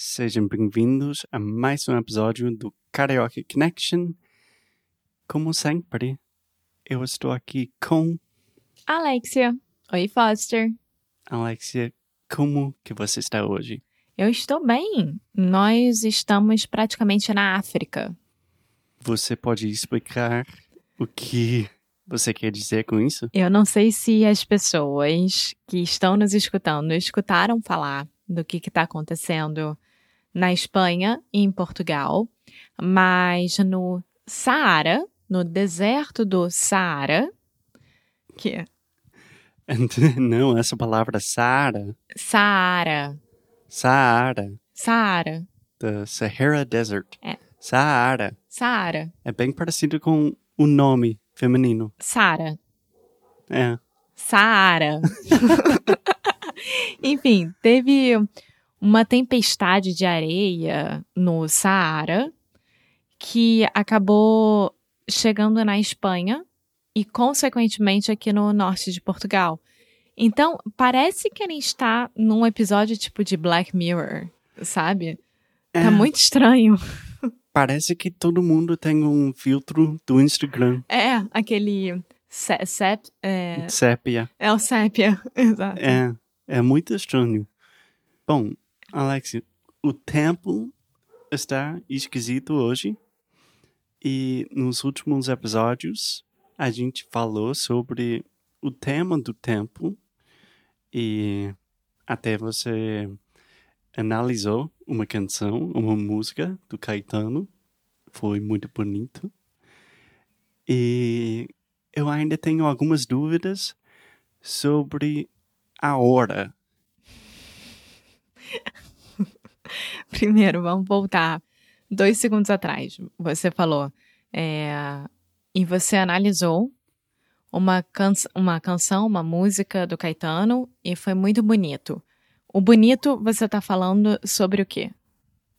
sejam bem-vindos a mais um episódio do Karaoke Connection. Como sempre, eu estou aqui com Alexia. Oi, Foster. Alexia. Como que você está hoje? Eu estou bem. Nós estamos praticamente na África. Você pode explicar o que você quer dizer com isso? Eu não sei se as pessoas que estão nos escutando escutaram falar do que está acontecendo na Espanha e em Portugal, mas no Saara, no deserto do Saara, que Não, essa palavra Saara. Saara. Saara. Saara. The Sahara Desert. É. Saara. Saara. É bem parecido com o nome feminino. Sara. É. Saara. Enfim, teve uma tempestade de areia no Saara que acabou chegando na Espanha e, consequentemente, aqui no norte de Portugal. Então, parece que ele está num episódio tipo de Black Mirror, sabe? É. Tá muito estranho. Parece que todo mundo tem um filtro do Instagram. É, aquele. se- Sep, é, Sépia. é o sépia, exato. É. É muito estranho. Bom, Alex, o tempo está esquisito hoje. E nos últimos episódios a gente falou sobre o tema do tempo e até você analisou uma canção, uma música do Caetano. Foi muito bonito. E eu ainda tenho algumas dúvidas sobre a hora. Primeiro, vamos voltar dois segundos atrás. Você falou. é, e você analisou uma, can uma canção, uma música do Caetano, e foi muito bonito. O bonito, você tá falando sobre o quê?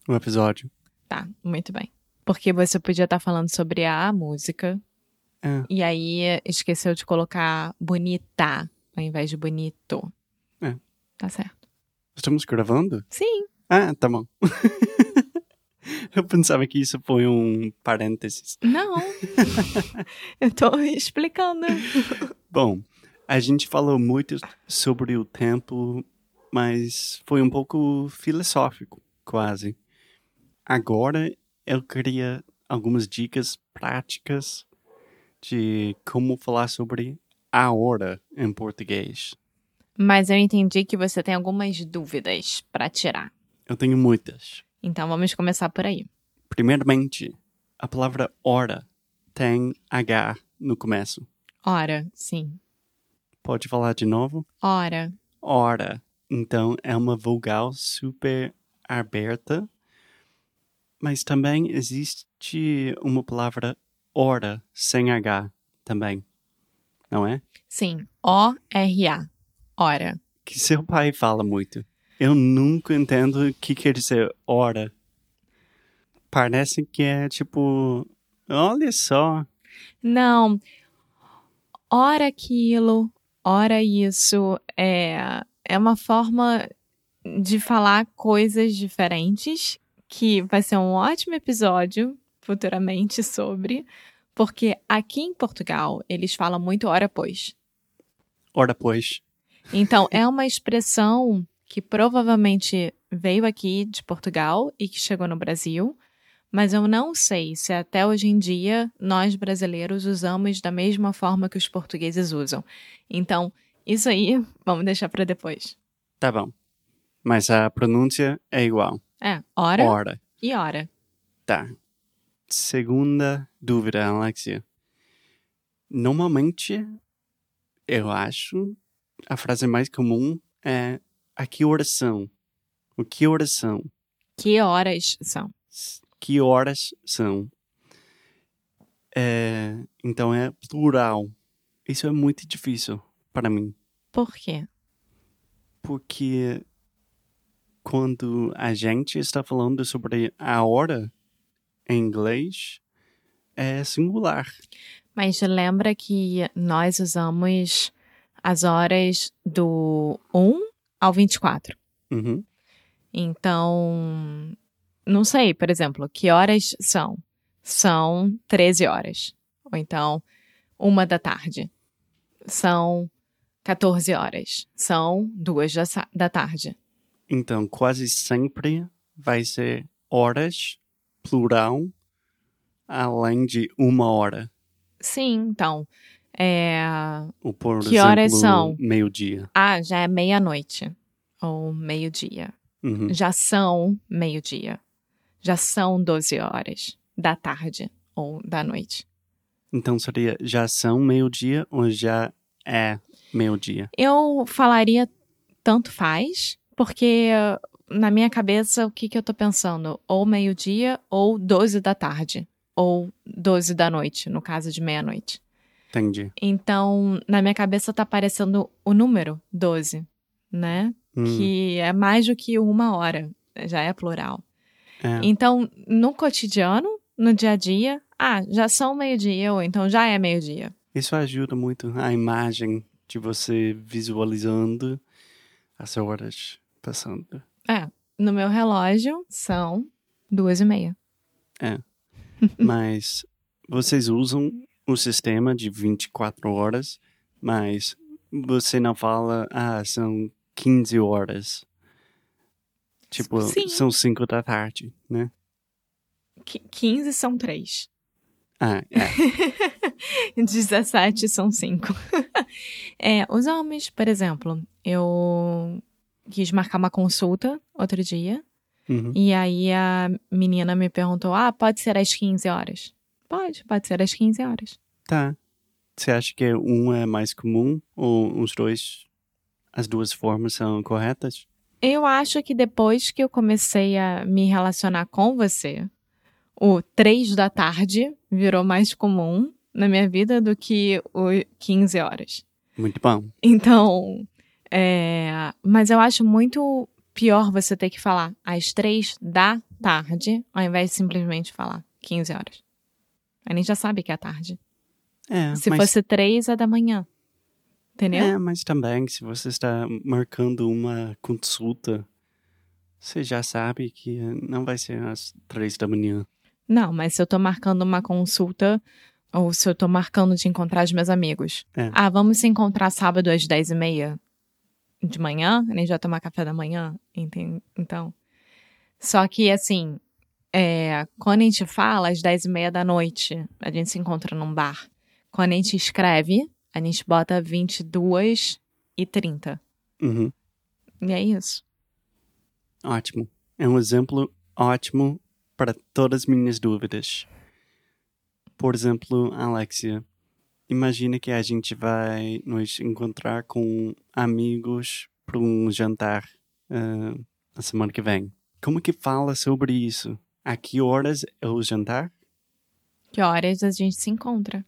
O episódio. Tá, muito bem. Porque você podia estar falando sobre a música, É. e aí esqueceu de colocar bonita ao invés de bonito. É. Tá certo. Estamos gravando? Sim. Ah, tá bom. eu pensava que isso foi um parênteses. Não. Eu tô explicando. Bom, a gente falou muito sobre o tempo, mas foi um pouco filosófico, quase. Agora eu queria algumas dicas práticas de como falar sobre a hora em português. Mas eu entendi que você tem algumas dúvidas pra tirar. Eu tenho muitas. Então vamos começar por aí. Primeiramente, a palavra hora tem H no começo. Ora, sim. Pode falar de novo? Ora. hora. Então é uma vogal super aberta. Mas também existe uma palavra hora sem H também. Não é? Sim. O-R-A. Ora. Que seu pai fala muito. Eu nunca entendo o que quer dizer hora. Parece que é tipo, olha só. Não. Ora aquilo, ora isso. É, é uma forma de falar coisas diferentes que vai ser um ótimo episódio futuramente sobre, porque aqui em Portugal eles falam muito hora pois. Ora pois. Então é uma expressão que provavelmente veio aqui de Portugal e que chegou no Brasil, Mas eu não sei se até hoje em dia nós brasileiros usamos da mesma forma que os portugueses usam. Então, isso aí, vamos deixar para depois. Tá bom. Mas a pronúncia é igual. É, hora, Hora. e hora. Tá. Segunda dúvida, Alexia. Normalmente, eu acho, a frase mais comum é a que horas são? O que horas são? Que horas são? Que horas são? É, então é plural. Isso é muito difícil para mim. Por quê? Porque quando a gente está falando sobre a hora em inglês, é singular. Mas lembra que nós usamos as horas do 1 ao 24. Uhum. Então, não sei, por exemplo, que horas são? São 13 horas. Ou então, uma da tarde. São 14 horas. São duas da, da tarde. Então, quase sempre vai ser horas, plural, além de uma hora. Sim, então. É... Ou, por Que exemplo, horas são? meio-dia. Ah, já é meia-noite. Ou meio-dia. Uhum. Já são meio-dia. Já são 12 horas da tarde ou da noite. Então, seria já são meio-dia ou já é meio-dia? Eu falaria tanto faz, porque na minha cabeça o que, que eu tô pensando? Ou meio-dia ou 12 da tarde. Ou 12 da noite, no caso de meia-noite. Entendi. Então, na minha cabeça tá aparecendo o número 12, né? Hum, Que é mais do que uma hora, já é plural. é. Então, no cotidiano, no dia a dia, ah, já são meio-dia, ou então já é meio-dia. Isso ajuda muito a imagem de você visualizando as horas passando. É, no meu relógio são duas e meia. Mas vocês usam o sistema de 24 horas, mas você não fala, ah, são 15 horas. Tipo, Sim. são 5 da tarde, né? Qu- 15 são três. Ah, é. 17 são cinco. é, os homens, por exemplo, eu quis marcar uma consulta outro dia. Uhum. E aí a menina me perguntou: Ah, pode ser às 15 horas? Pode, pode ser às 15 horas. Tá. Você acha que um é mais comum ou os dois, as duas formas são corretas? Eu acho que depois que eu comecei a me relacionar com você, o 3 da tarde virou mais comum na minha vida do que o 15 horas. Muito bom. Então, é, mas eu acho muito pior você ter que falar às 3 da tarde, ao invés de simplesmente falar 15 horas. A gente já sabe que é tarde. É, Se mas, fosse 3 é da manhã. Entendeu? é, mas também, se você está marcando uma consulta, você já sabe que não vai ser às três da manhã. Não, mas se eu tô marcando uma consulta, ou se eu tô marcando de encontrar os meus amigos. É. Ah, vamos se encontrar sábado às 10 e meia de manhã? A gente vai tomar café da manhã? Enten- Então. Só que, assim, é, quando a gente fala às 10 e meia da noite, a gente se encontra num bar. Quando a gente escreve, a gente bota 22 e 30. Uhum. E é isso. Ótimo. É um exemplo ótimo para todas as minhas dúvidas. Por exemplo, Alexia, imagina que a gente vai nos encontrar com amigos para um jantar na semana que vem. Como que fala sobre isso? A que horas é o jantar? Que horas a gente se encontra?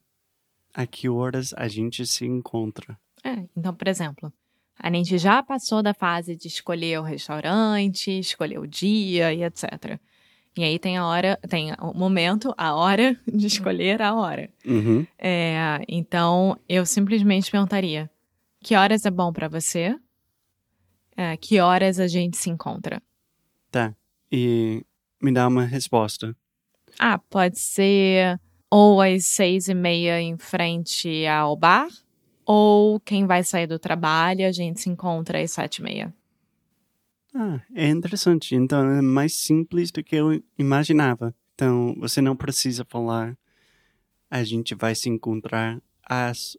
A que horas a gente se encontra? É, então, por exemplo, a gente já passou da fase de escolher o restaurante, escolher o dia e etc. E aí tem a hora, tem o momento, a hora de escolher a hora. Uhum. É, então, eu simplesmente perguntaria: que horas é bom pra você? É, que horas a gente se encontra? Tá. E me dá uma resposta. Ah, pode ser ou às seis e meia em frente ao bar, ou quem vai sair do trabalho, a gente se encontra às sete e meia. Ah, é interessante. Então é mais simples do que eu imaginava. Então, você não precisa falar. A gente vai se encontrar às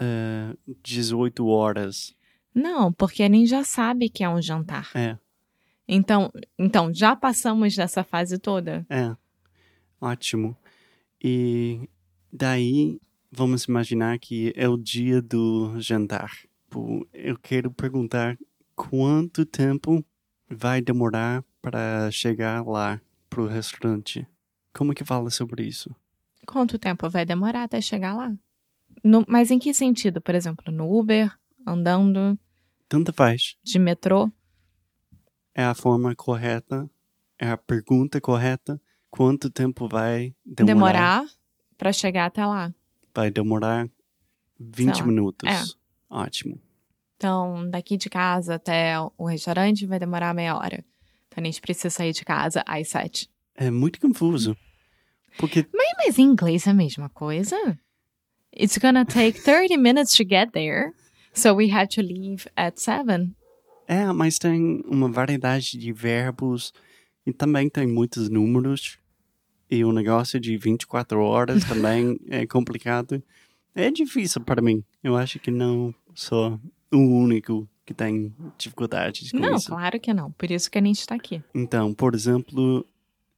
uh, 18 horas. Não, porque a gente já sabe que é um jantar. É, Então, então já passamos dessa fase toda. é. Ótimo. E daí, vamos imaginar que é o dia do jantar. Eu quero perguntar quanto tempo vai demorar para chegar lá pro restaurante. Como que fala sobre isso? Quanto tempo vai demorar até chegar lá? No- mas em que sentido? Por exemplo, no Uber, andando, Tanto faz. de metrô? É a forma correta, é a pergunta correta. Quanto tempo vai demorar? Demorar para chegar até lá. Vai demorar 20 lá. minutos. É. Ótimo. Então, daqui de casa até o restaurante vai demorar meia hora. Então, a gente precisa sair de casa às sete. É muito confuso. Porque Mas em inglês é a mesma coisa? It's gonna take 30 minutes to get there. So we had to leave at seven. É, mas tem uma variedade de verbos e também tem muitos números. E o negócio de 24 horas também é complicado. É difícil para mim. Eu acho que não sou o único que tem dificuldades com Não, isso. claro que não. Por isso que a gente tá aqui. Então, por exemplo,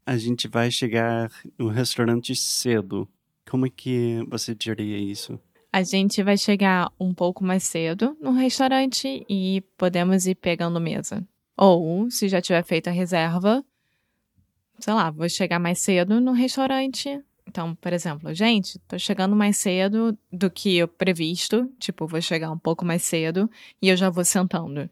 a gente vai chegar no restaurante cedo. Como é que você diria isso? A gente vai chegar um pouco mais cedo no restaurante e podemos ir pegando mesa. Ou, se já tiver feito a reserva, sei lá, vou chegar mais cedo no restaurante. Então, por exemplo, gente, tô chegando mais cedo do que o previsto. Tipo, vou chegar um pouco mais cedo e eu já vou sentando.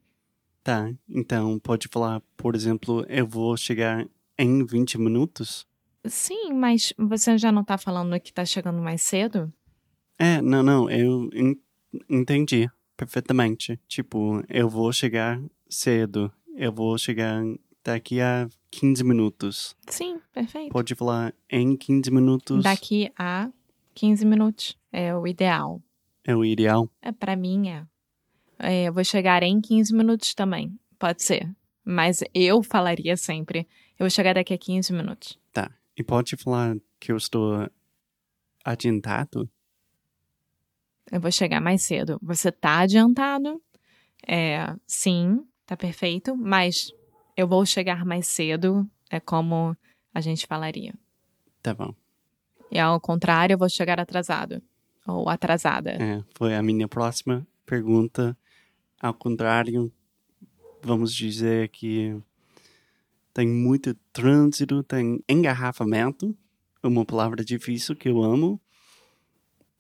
Tá, então pode falar, por exemplo, eu vou chegar em 20 minutos? Sim, mas você já não tá falando que tá chegando mais cedo? É, não, não, eu en- entendi perfeitamente. Tipo, eu vou chegar cedo, eu vou chegar daqui a 15 minutos. Sim, perfeito. Pode falar em 15 minutos Daqui a 15 minutos. É o ideal. é o ideal. É, pra mim é. É, Eu vou chegar em 15 minutos também. Pode ser. Mas eu falaria sempre. Eu vou chegar daqui a 15 minutos. Tá, e pode falar que eu estou adiantado? Eu vou chegar mais cedo. Você tá adiantado? É, sim, tá perfeito. Mas eu vou chegar mais cedo. É como a gente falaria. Tá bom. E ao contrário, eu vou chegar atrasado. Ou atrasada. É, foi a minha próxima pergunta. Ao contrário, vamos dizer que tem muito trânsito, tem engarrafamento, uma palavra difícil que eu amo.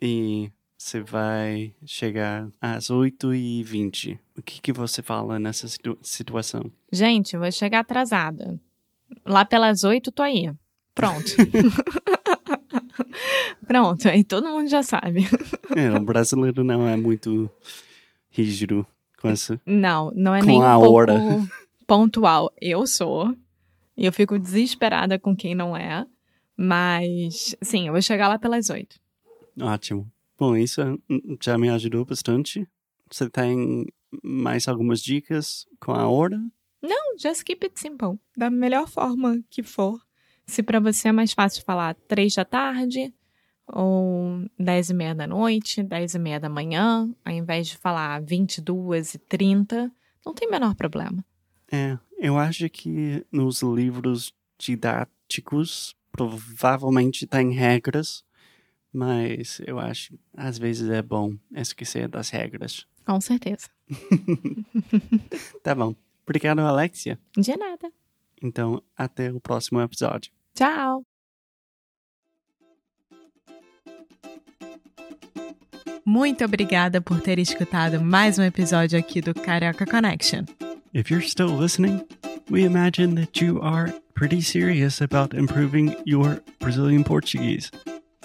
E você vai chegar às 8h20. O que, que você fala nessa situ- situação? Gente, eu vou chegar atrasada. Lá pelas oito, tô aí. Pronto. Pronto, aí todo mundo já sabe. É, o brasileiro não é muito rígido com essa. Não, não é Com nem um a pouco hora. pontual. Eu sou. E eu fico desesperada com quem não é. Mas, sim, eu vou chegar lá pelas oito. Ótimo. Bom, isso hum, já me ajudou bastante. Você tem mais algumas dicas com a hora? Não, just keep it simple. Da melhor forma que for. Se pra você é mais fácil falar três da tarde, ou dez e meia da noite, dez e meia da manhã, ao invés de falar vinte e duas e trinta, não tem o menor problema. É, eu acho que nos livros didáticos provavelmente tem regras, mas eu acho às vezes é bom esquecer das regras. Com certeza. Tá bom. Obrigado, Alexia. De nada. Então, até o próximo episódio. Tchau! Muito obrigada por ter escutado mais um episódio aqui do Carioca Connection. If you're still listening, we imagine that you are pretty serious about improving your Brazilian Portuguese.